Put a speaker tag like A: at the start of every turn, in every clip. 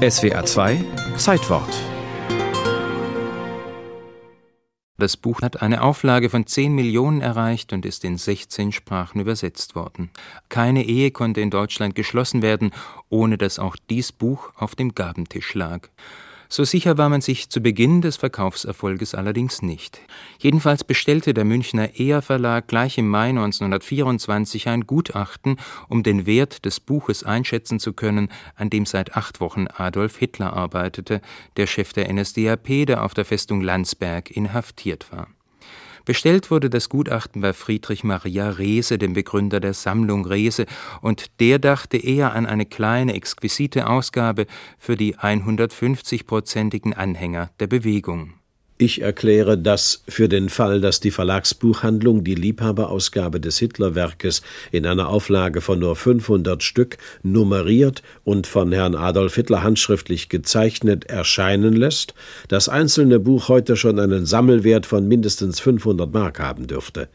A: SWA 2 Zeitwort
B: Das Buch hat eine Auflage von 10 Millionen erreicht und ist in 16 Sprachen übersetzt worden. Keine Ehe konnte in Deutschland geschlossen werden, ohne dass auch dies Buch auf dem Gabentisch lag. So sicher war man sich zu Beginn des Verkaufserfolges allerdings nicht. Jedenfalls bestellte der Münchner EA Verlag gleich im Mai 1924 ein Gutachten, um den Wert des Buches einschätzen zu können, an dem seit acht Wochen Adolf Hitler arbeitete, der Chef der NSDAP, der auf der Festung Landsberg inhaftiert war Bestellt wurde das Gutachten bei Friedrich Maria Reese, dem Begründer der Sammlung Reese, und der dachte eher an eine kleine, exquisite Ausgabe für die 150-prozentigen Anhänger der Bewegung
C: ich erkläre das für den Fall, dass die Verlagsbuchhandlung die Liebhaberausgabe des Hitlerwerkes in einer Auflage von nur 500 Stück nummeriert und von Herrn Adolf Hitler handschriftlich gezeichnet erscheinen lässt, das einzelne Buch heute schon einen Sammelwert von mindestens 500 Mark haben dürfte.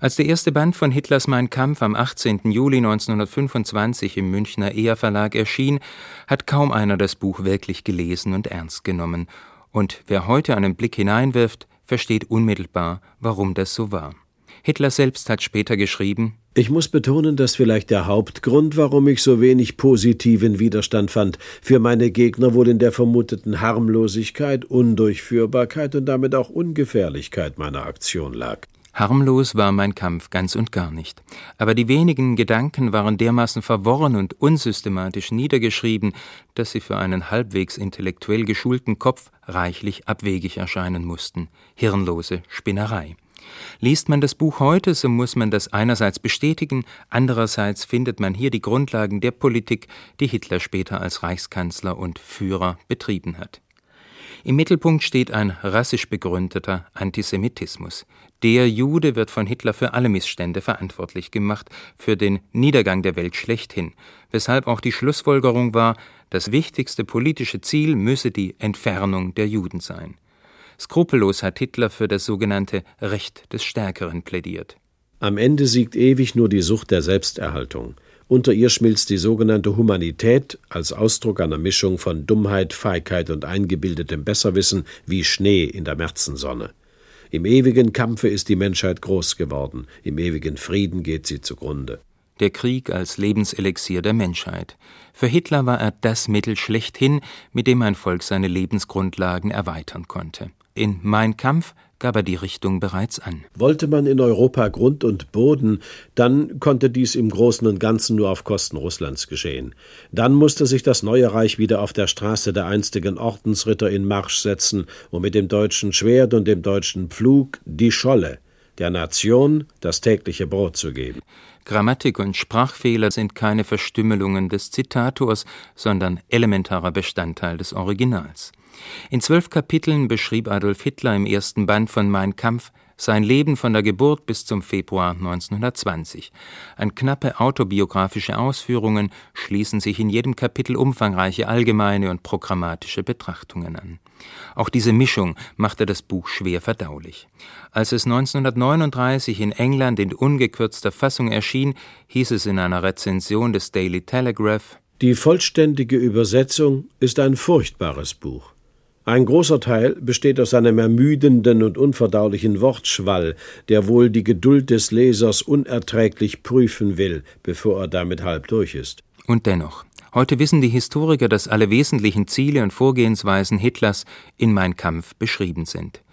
B: Als der erste Band von Hitlers Mein Kampf am 18. Juli 1925 im Münchner EA Verlag erschien, hat kaum einer das Buch wirklich gelesen und ernst genommen und wer heute einen Blick hineinwirft, versteht unmittelbar, warum das so war. Hitler selbst hat später geschrieben
C: Ich muss betonen, dass vielleicht der Hauptgrund, warum ich so wenig positiven Widerstand fand, für meine Gegner wohl in der vermuteten Harmlosigkeit, Undurchführbarkeit und damit auch Ungefährlichkeit meiner Aktion lag.
B: Harmlos war mein Kampf ganz und gar nicht. Aber die wenigen Gedanken waren dermaßen verworren und unsystematisch niedergeschrieben, dass sie für einen halbwegs intellektuell geschulten Kopf reichlich abwegig erscheinen mussten. Hirnlose Spinnerei. Liest man das Buch heute, so muss man das einerseits bestätigen, andererseits findet man hier die Grundlagen der Politik, die Hitler später als Reichskanzler und Führer betrieben hat. Im Mittelpunkt steht ein rassisch begründeter Antisemitismus. Der Jude wird von Hitler für alle Missstände verantwortlich gemacht, für den Niedergang der Welt schlechthin, weshalb auch die Schlussfolgerung war, das wichtigste politische Ziel müsse die Entfernung der Juden sein. Skrupellos hat Hitler für das sogenannte Recht des Stärkeren plädiert.
C: Am Ende siegt ewig nur die Sucht der Selbsterhaltung. Unter ihr schmilzt die sogenannte Humanität als Ausdruck einer Mischung von Dummheit, Feigheit und eingebildetem Besserwissen wie Schnee in der Märzensonne. Im ewigen Kampfe ist die Menschheit groß geworden, im ewigen Frieden geht sie zugrunde.
B: Der Krieg als Lebenselixier der Menschheit. Für Hitler war er das Mittel schlechthin, mit dem ein Volk seine Lebensgrundlagen erweitern konnte. In Mein Kampf gab er die Richtung bereits an.
C: Wollte man in Europa Grund und Boden, dann konnte dies im Großen und Ganzen nur auf Kosten Russlands geschehen. Dann musste sich das neue Reich wieder auf der Straße der einstigen Ordensritter in Marsch setzen, um mit dem deutschen Schwert und dem deutschen Pflug die Scholle, der Nation das tägliche Brot zu geben.
B: Grammatik und Sprachfehler sind keine Verstümmelungen des Zitators, sondern elementarer Bestandteil des Originals. In zwölf Kapiteln beschrieb Adolf Hitler im ersten Band von Mein Kampf sein Leben von der Geburt bis zum Februar 1920. An knappe autobiografische Ausführungen schließen sich in jedem Kapitel umfangreiche allgemeine und programmatische Betrachtungen an. Auch diese Mischung machte das Buch schwer verdaulich. Als es 1939 in England in ungekürzter Fassung erschien, hieß es in einer Rezension des Daily Telegraph
C: Die vollständige Übersetzung ist ein furchtbares Buch. Ein großer Teil besteht aus einem ermüdenden und unverdaulichen Wortschwall, der wohl die Geduld des Lesers unerträglich prüfen will, bevor er damit halb durch ist.
B: Und dennoch, heute wissen die Historiker, dass alle wesentlichen Ziele und Vorgehensweisen Hitlers in Mein Kampf beschrieben sind.